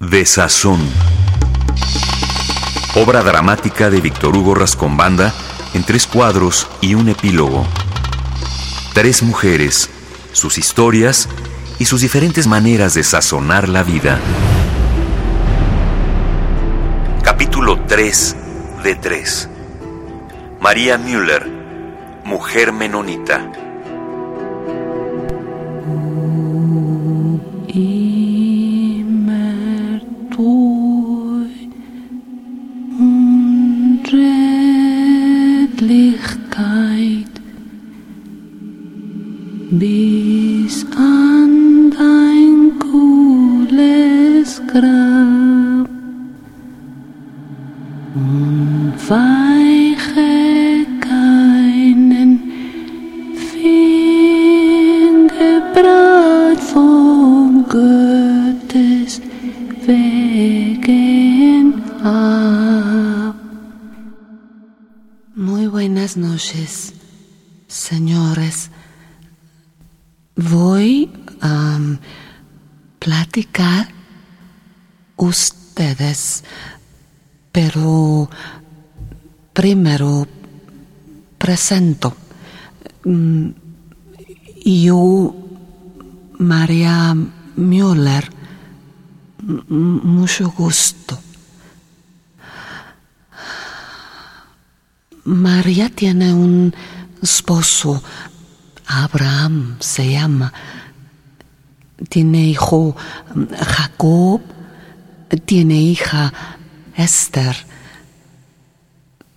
De Sazón. Obra dramática de Víctor Hugo Rascombanda en tres cuadros y un epílogo. Tres mujeres, sus historias y sus diferentes maneras de sazonar la vida. Capítulo 3 de 3. María Müller, mujer menonita. Muy buenas noches, señores. Voy a um, platicar ustedes, pero primero presento. Mm, Yo, María Müller, mucho gusto. María tiene un esposo, Abraham se llama. Tiene hijo Jacob, tiene hija Esther.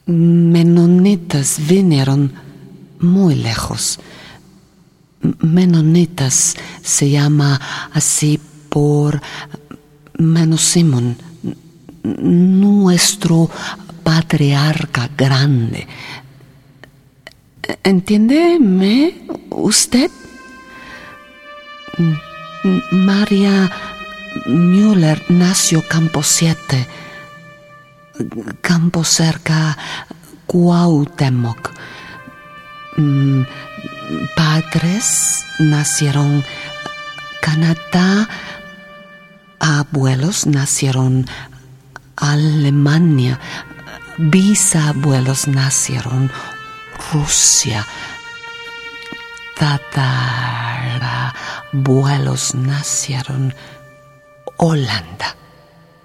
Menonitas vinieron muy lejos. Menonitas se llama así por menos Simón, nuestro patriarca grande. ¿Entiéndeme usted? María Müller nació Campo 7, campo cerca Cuauhtémoc. Mm, Padres nacieron Canadá, abuelos nacieron Alemania, bisabuelos nacieron Rusia, tatarabuelos nacieron Holanda.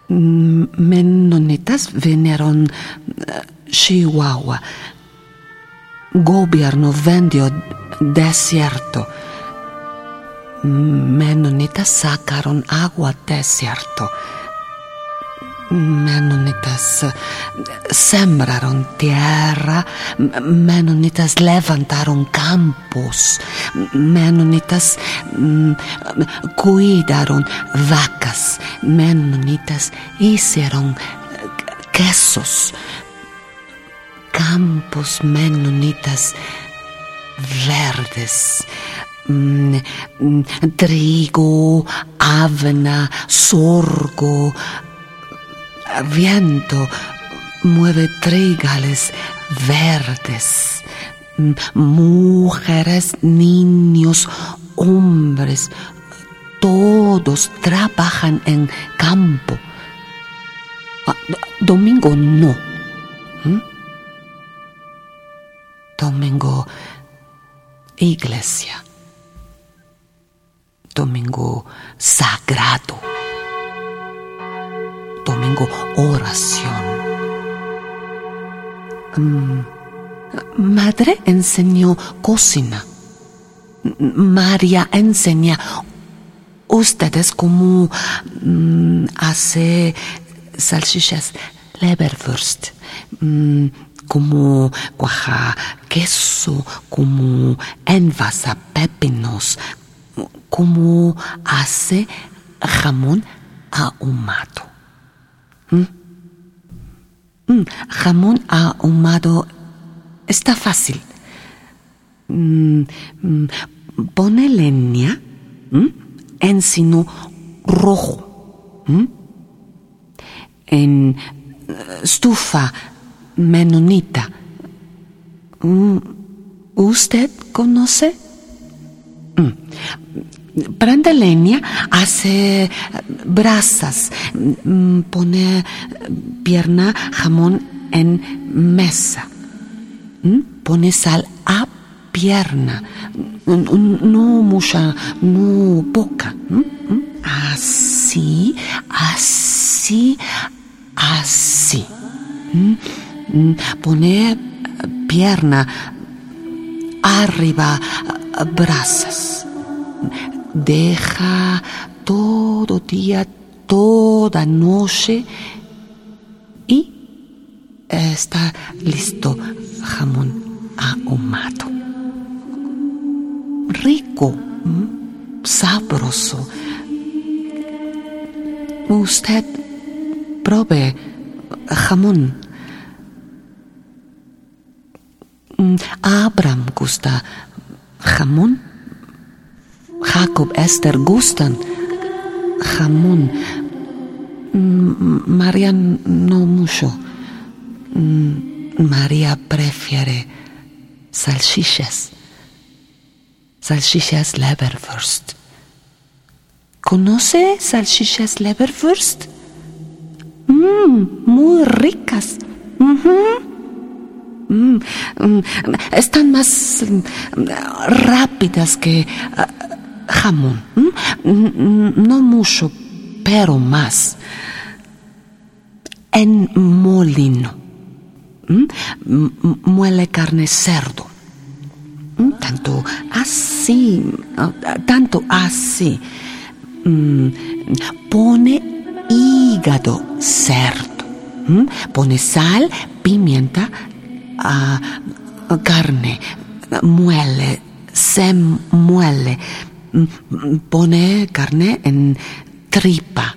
Menonitas vinieron eh, Chihuahua. Gobierno vendió desierto. Menonita sacaron agua desierto. Menonitas sembraron tierra, menonitas levantaron campos, menonitas mm, cuidaron vacas, menonitas hicieron quesos, campos menonitas verdes. Mm, mm, trigo, avena, sorgo, viento mueve trigales verdes. M- Mujeres, niños, hombres, todos trabajan en campo. Ah, Domingo no. ¿Mm? Domingo iglesia. Domingo sagrado domingo oración. Mm, Madre enseñó cocina. M- María enseña ustedes cómo mm, hace salchichas Leberwurst, mm, cómo cuaja queso, cómo envasa pepinos, cómo hace jamón ahumado. Mm, jamón ahumado está fácil. Mm, mm, pone leña, ¿m? encino rojo, ¿m? en eh, estufa menonita. Mm, ¿Usted conoce? Mm. prende leña, hace brasas, mm, pone pierna, jamón en mesa, pone sal a pierna, no mucha, no poca. Así, así, así. ¿m? ¿m? Pone pierna arriba, brasas. Deja todo día, toda noche y está listo jamón ahumado. Rico, ¿m? sabroso. Usted pruebe jamón. Mm, Abraham gusta jamón. Jacob, Esther gustan jamón. Mm, María no mucho. Mm, María prefiere salchichas. Salchichas Leberwurst. ¿Conoce salchichas Leberwurst? Mm, muy ricas. Mm, están más rápidas que ah, jamón. Mm, mm, No mucho, pero más. En molino. Mm, Muele carne cerdo. Mm, Tanto así, ah, tanto así. Mm, Pone hígado cerdo. Mm, Pone sal, pimienta, ah, carne, muele, se muele. Pone carne en tripa,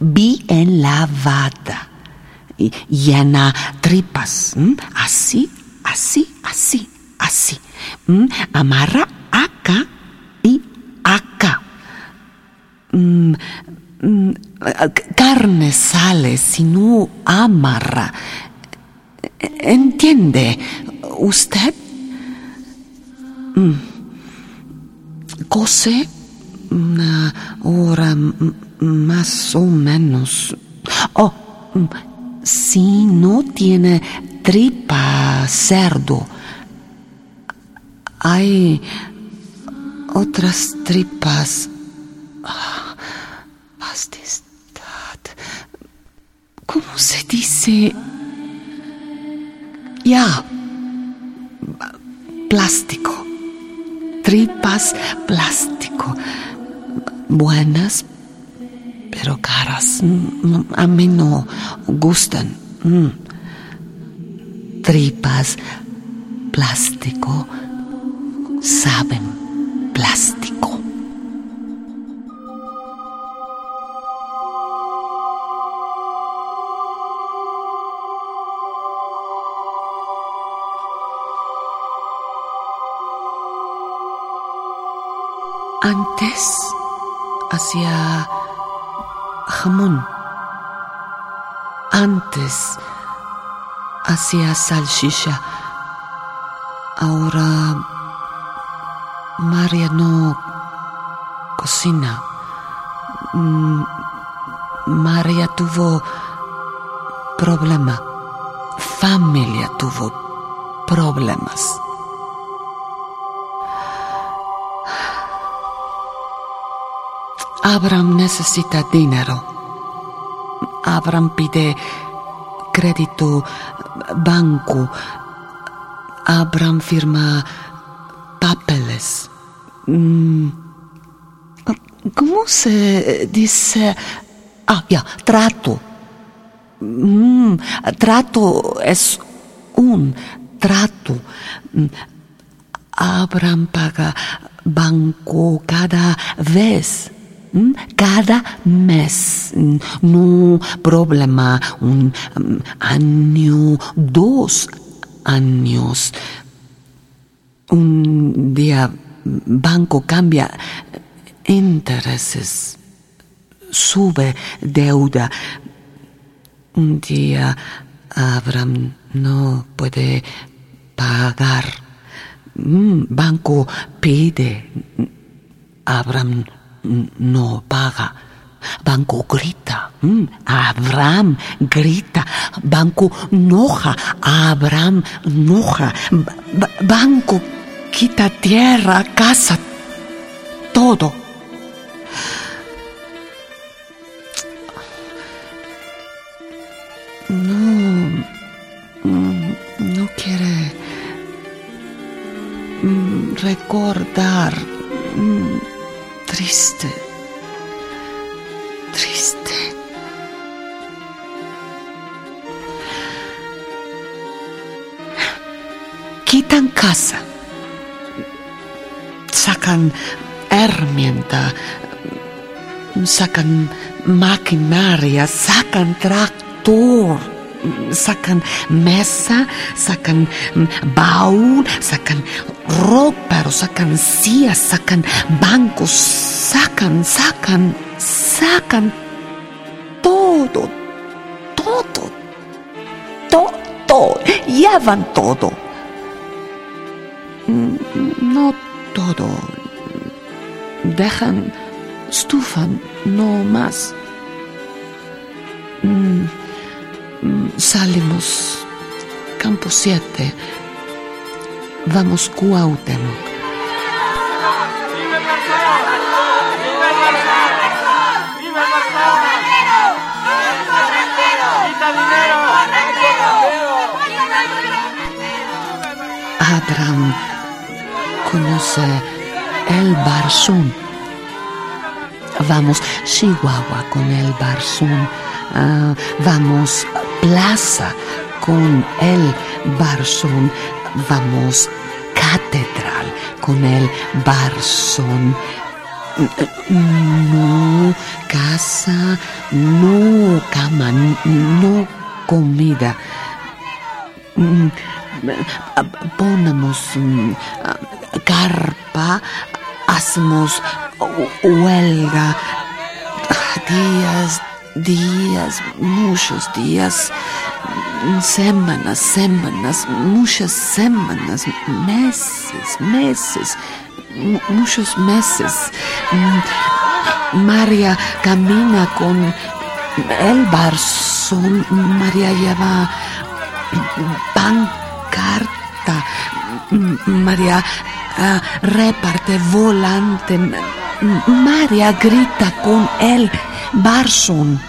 bien lavada. Y llena tripas. Así, así, así, así. Amarra acá y acá. Mm, mm, carne sale si no amarra. ¿Entiende usted? Mm. Cose una hora m- más o menos. Oh, mm, si no tiene tripa cerdo, hay otras tripas. Ah, Majestad. ¿Cómo se dice? Ya. Plástico. Tripas plástico. Buenas, pero caras. Mm, A mí no gustan. Mm. Tripas plástico. Saben plástico. Antes hacía jamón. Antes hacía salchicha. Ahora María no cocina. Mm, María tuvo problema. Familia tuvo problemas. Abraham necesita dinero. Abraham pide crédito banco. Abraham firma papeles. Mm, ¿Cómo se dice? Ah, ya, trato. Mm, trato es un trato. Mm, Abraham paga banco cada vez. ¿M? Cada mes. Mm, No problema. Un mm, año, dos años. Un día banco cambia intereses. Sube deuda. Un día Abraham no puede pagar. Mm, Banco pide Abraham no paga. Banco grita. Mm, Abraham grita. Banco noja. Abraham noja. Ba- banco quita tierra, casa, todo. No, mm, no quiere mm, recordar. Triste, triste. Quitan casa, sacan herramienta, sacan maquinaria, sacan tractor, sacan mesa, sacan baúl, sacan ropero, sacan sillas, sacan bancos, sacan, sacan, sacan todo, todo, todo, llevan todo. Mm, No todo. Dejan, estufan, no más. Mm, mm, Salimos, campo 7, vamos Cuauhtémoc. Abraham conoce el Barzón. Vamos Chihuahua con el Barzón. Ah, vamos Plaza con el Barzón. Vamos Catedral con el Barzón. No casa, no cama, no comida. Ponemos mm, carpa, hacemos hu- huelga, días, días, muchos días, semanas, semanas, muchas semanas, meses, meses, mu- muchos meses. Mm, María camina con el barzón, María lleva pancarta. M- María ah, reparte volante. María grita con el barzón.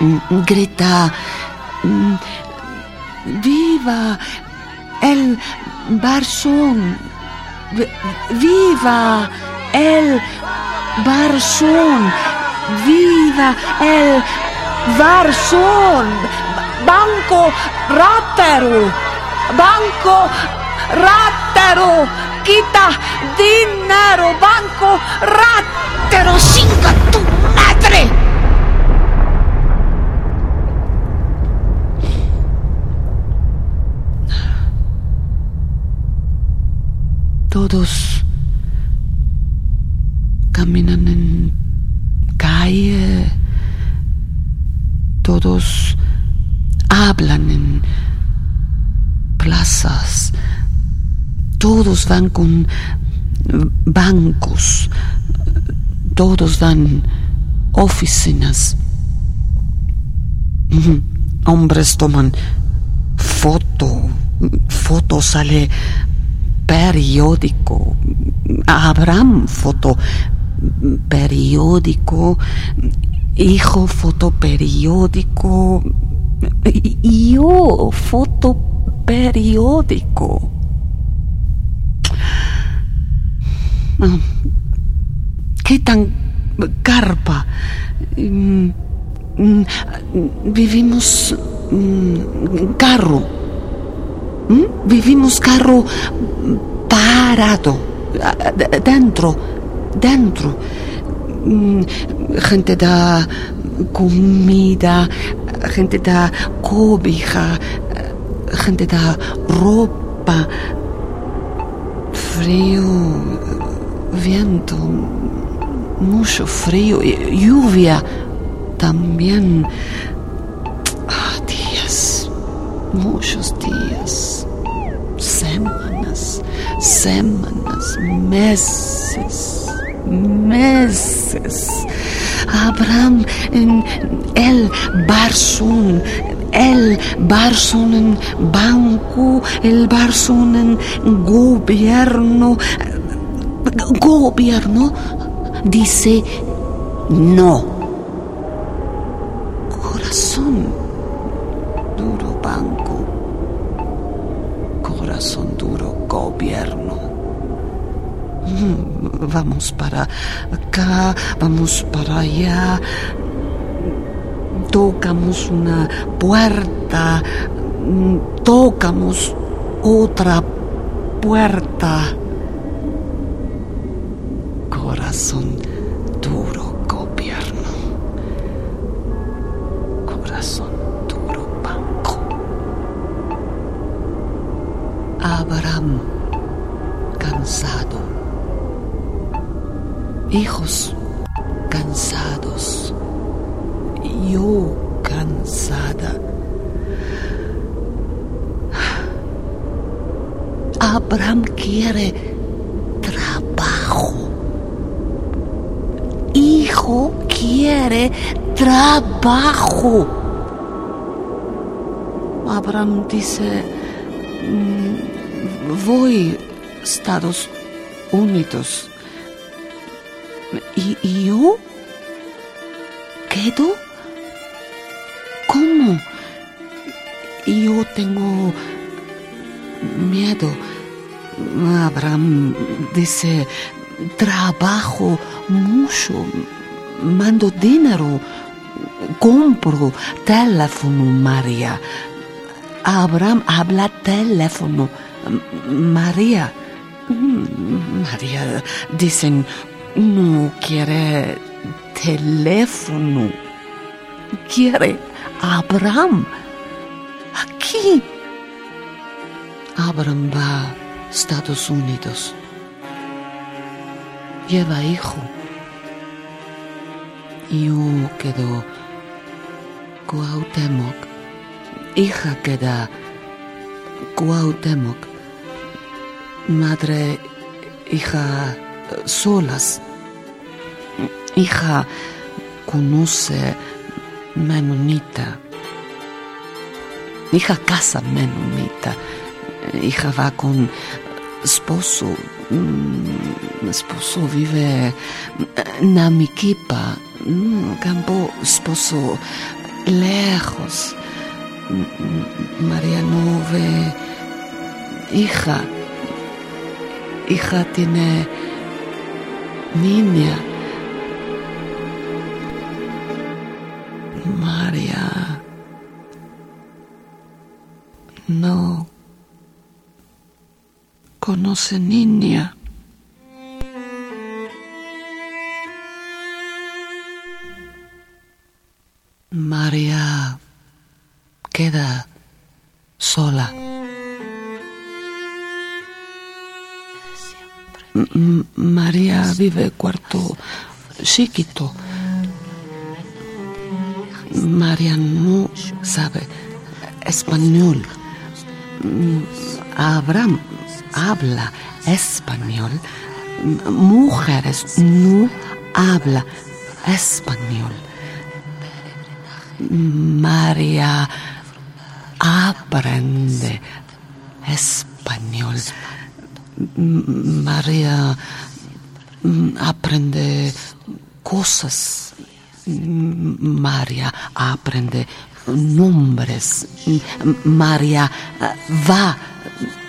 M- Grita. mm, ¡Viva el barzón! Vi- ¡Viva el barzón! ¡Viva el barzón! Banco Ratero! Banco Ratero! ¡Quita dinero! Banco Ratero! ¡Chinga tu Todos caminan en calle, todos hablan en plazas, todos van con bancos, todos van oficinas. Hombres toman foto, foto sale periódico, Abraham foto periódico, hijo foto periódico, yo foto periódico. Ah, ¿Qué tan carpa? Mm, mm, Vivimos mm, carro. Vivimos carro parado, dentro, dentro. Gente da comida, gente da cobija, gente da ropa, frío, viento, mucho frío, y lluvia también. Ah, días, muchos días, semanas, semanas, meses, meses. Abraham en el Barsun, el Barsun en banco, el Barsun en gobierno. Gobierno dice no. Corazón duro banco. Corazón duro gobierno. Mm, Vamos para acá, vamos para allá. Tocamos una puerta, mm, tocamos otra puerta. Hijos cansados. Yo cansada. Abraham quiere trabajo. Hijo quiere trabajo. Abraham dice, "Mm, voy Estados Unidos. ¿Y, yo? ¿Quedo? ¿Cómo? Yo tengo miedo. Abraham dice, trabajo mucho, mando dinero, compro teléfono, María. Abraham habla teléfono, María. Mm, María, dicen, no quiere teléfono, quiere Abraham. Aquí. Abraham va a Estados Unidos. Lleva hijo. Yo quedo Cuauhtémoc. Hija queda Cuauhtémoc. Madre, hija σόλας. Είχα κουνούσε με νονίτα Είχα κάσα με νονίτα Είχα βάκον σπόσο Σπόσο βίβε να μη κύπα Καμπό σπόσο λέχος. Μαριανόβε είχα Είχα την... Ε, niña. María no conoce niña. María queda sola. María vive cuarto chiquito. María no sabe español. Abraham habla español. Mujeres no habla español. María aprende español. María aprende cosas. María aprende nombres. María eh, va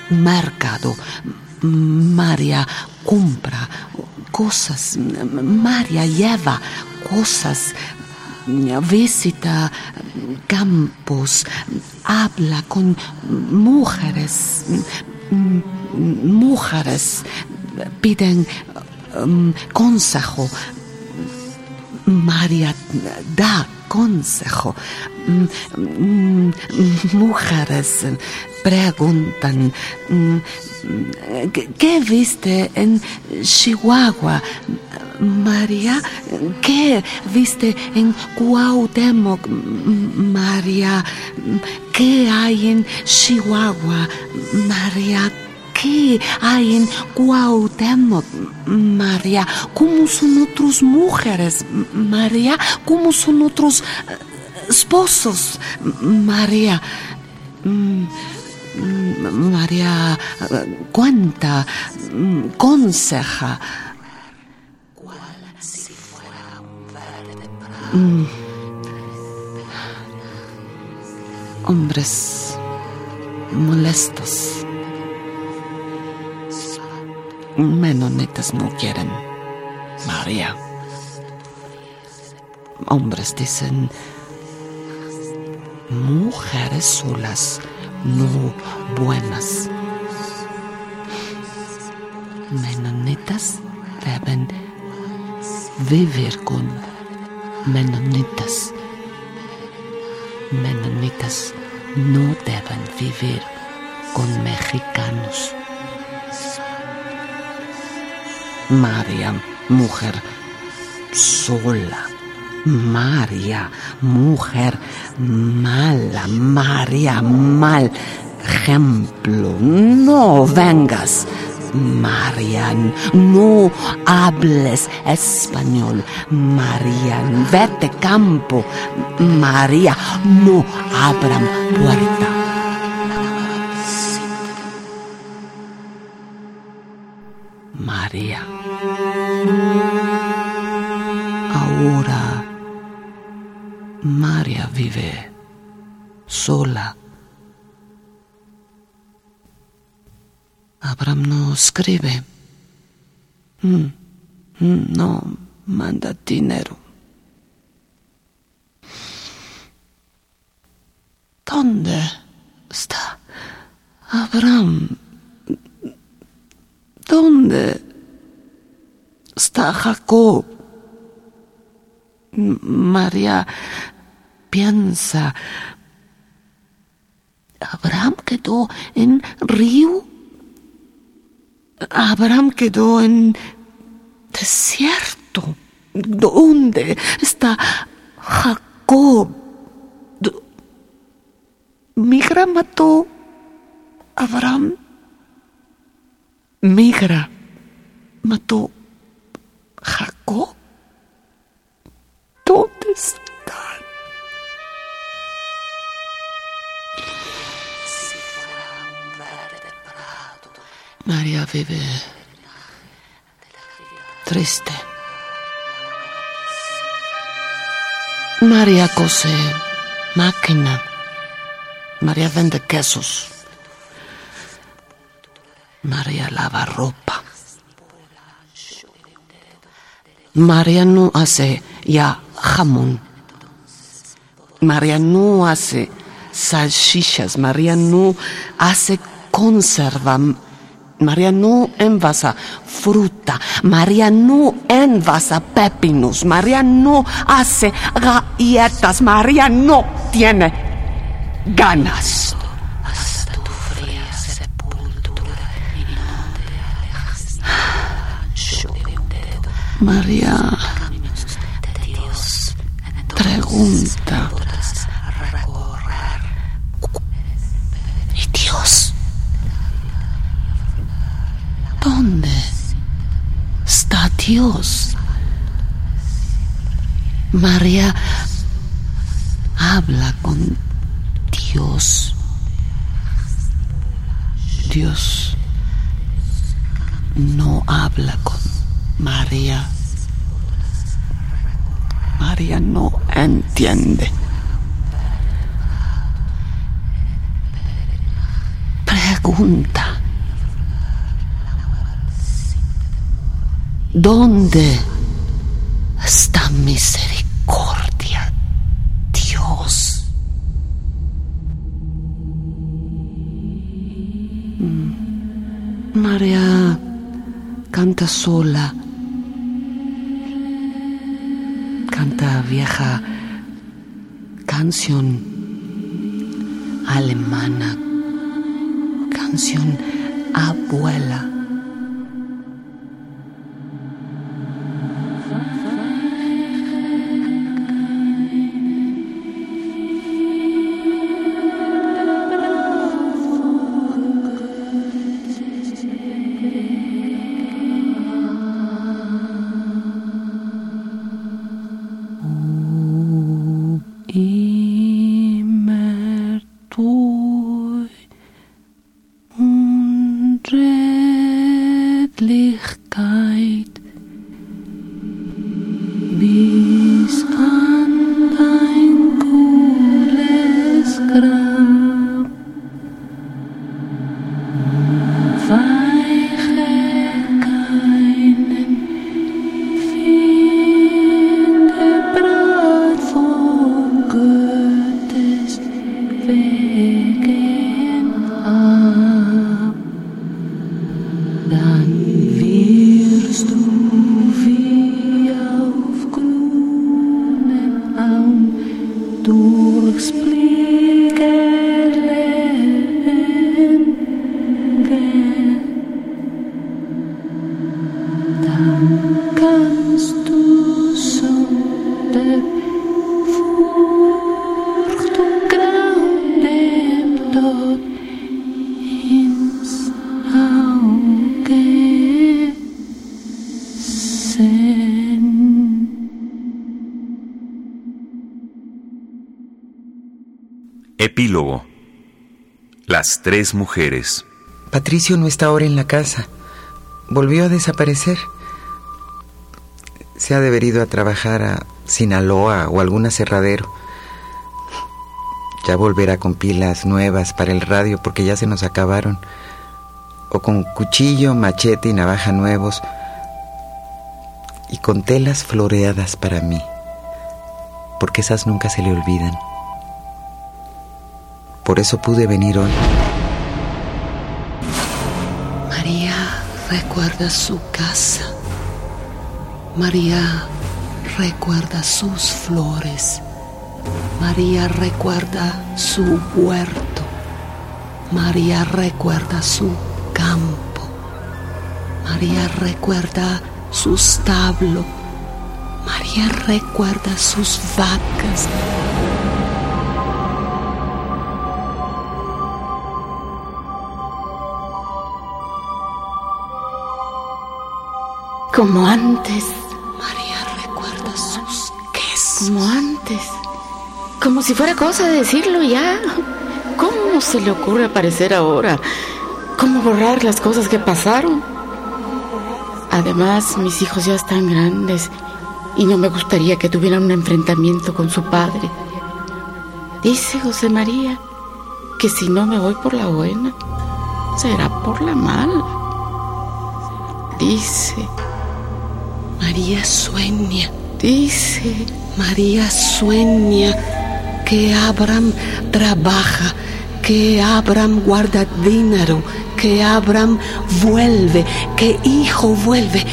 mercado. María compra cosas. María lleva cosas. Visita campos, habla con mujeres, mujeres piden um, consejo. María da consejo. Mm, mm, Mujeres preguntan, mm, ¿qué- ¿qué viste en Chihuahua? María, ¿qué viste en Cuauhtémoc? María, ¿qué hay en Chihuahua? María, ¿Qué hay en Cuauhtémoc, María? ¿Cómo son otras mujeres, María? ¿Cómo son otros eh, esposos, María? Mm, María cuenta, mm, conseja. Mm. Hombres molestos. Menonitas no quieren. María. Hombres dicen mujeres solas, no buenas. Menonitas deben vivir con menonitas. Menonitas no deben vivir con mexicanos. María, mujer sola. María, mujer mala. María, mal ejemplo. No vengas. Marian, no hables español. Marian, vete campo. María, no abran puerta. María. María vive sola. Abraham no escribe. Mm, mm, No manda dinero. ¿Dónde está Abraham? ¿Dónde está Jacob? María piensa. Abraham quedó en Río. Abraham quedó en desierto. ¿Dónde está Jacob? Migra mató Abraham. Migra mató Jacob. ¿Dónde están? María vive triste. María cose máquina. María vende quesos. María lava ropa. María no hace ya jamón. María no hace salchichas. María no hace conserva. María no envasa fruta. María no envasa pepinos. María no hace galletas. María no tiene ganas. hasta tu fría sepultura y no te María pregunta. podrás recorrer ¿Y Dios? ¿Dónde está Dios? María habla con Dios. Dios no habla con María. María no entiende. Pregunta. ¿Dónde está misericordia, Dios? Mm. María canta sola. Canta vieja canción alemana, canción abuela. Tres mujeres. Patricio no está ahora en la casa. Volvió a desaparecer. Se ha deberido a trabajar a Sinaloa o algún aserradero. Ya volverá con pilas nuevas para el radio porque ya se nos acabaron. O con cuchillo, machete y navaja nuevos. Y con telas floreadas para mí. Porque esas nunca se le olvidan. Por eso pude venir hoy. María recuerda su casa. María recuerda sus flores. María recuerda su huerto. María recuerda su campo. María recuerda su establo. María recuerda sus vacas. Como antes. María recuerda sus quesos. Como antes. Como si fuera cosa de decirlo ya. ¿Cómo se le ocurre aparecer ahora? ¿Cómo borrar las cosas que pasaron? Además, mis hijos ya están grandes y no me gustaría que tuvieran un enfrentamiento con su padre. Dice José María que si no me voy por la buena, será por la mala. Dice María sueña, Dice, María sueña que Abraham trabaja, que Abraham guarda dinero, que Abraham vuelve, que hijo vuelve,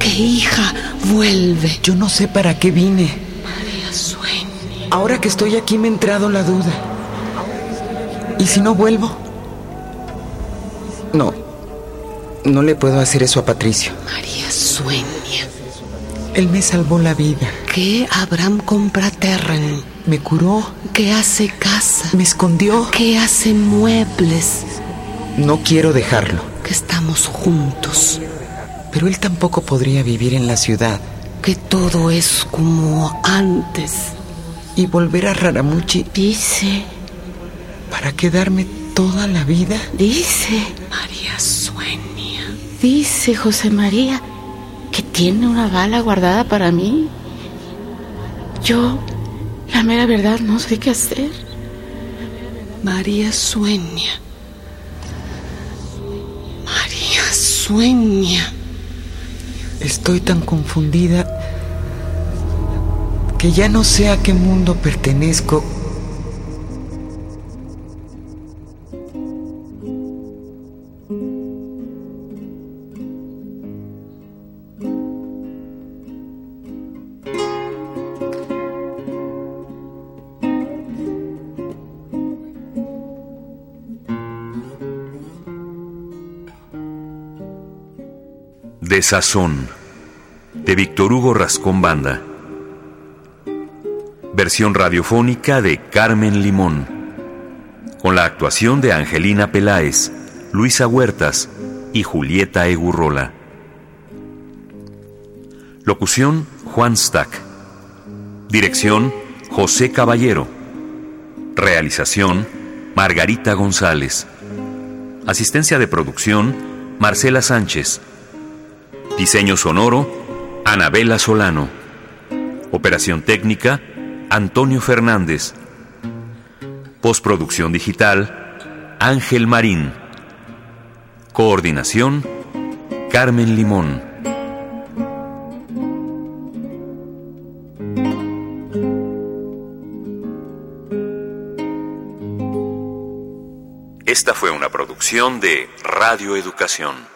que hija vuelve. Yo no sé para qué vine. María sueña. Ahora que estoy aquí me ha entrado la duda. ¿Y si no vuelvo? No. No le puedo hacer eso a Patricio. María sueña Él me salvó la vida. que Abraham compra terreno, Me curó. que hace casa, Me escondió. que hace muebles, No quiero dejarlo. que estamos juntos, Pero él tampoco podría vivir en la ciudad que todo es como antes. y volver a Raramuchi dice, para quedarme toda la vida. dice, María sueña. dice José María tiene una bala guardada para mí. Yo, la mera verdad, no sé qué hacer. María sueña. María sueña. Estoy tan confundida que ya no sé a qué mundo pertenezco. Desazón de Víctor Hugo Rascón Banda. Versión radiofónica de Carmen Limón. Con la actuación de Angelina Peláez, Luisa Huertas y Julieta Egurrola. Locución Juan Stack. Dirección José Caballero. Realización Margarita González. Asistencia de producción Marcela Sánchez. Diseño sonoro, Anabela Solano. Operación técnica, Antonio Fernández. Postproducción digital, Ángel Marín. Coordinación, Carmen Limón. Esta fue una producción de Radio Educación.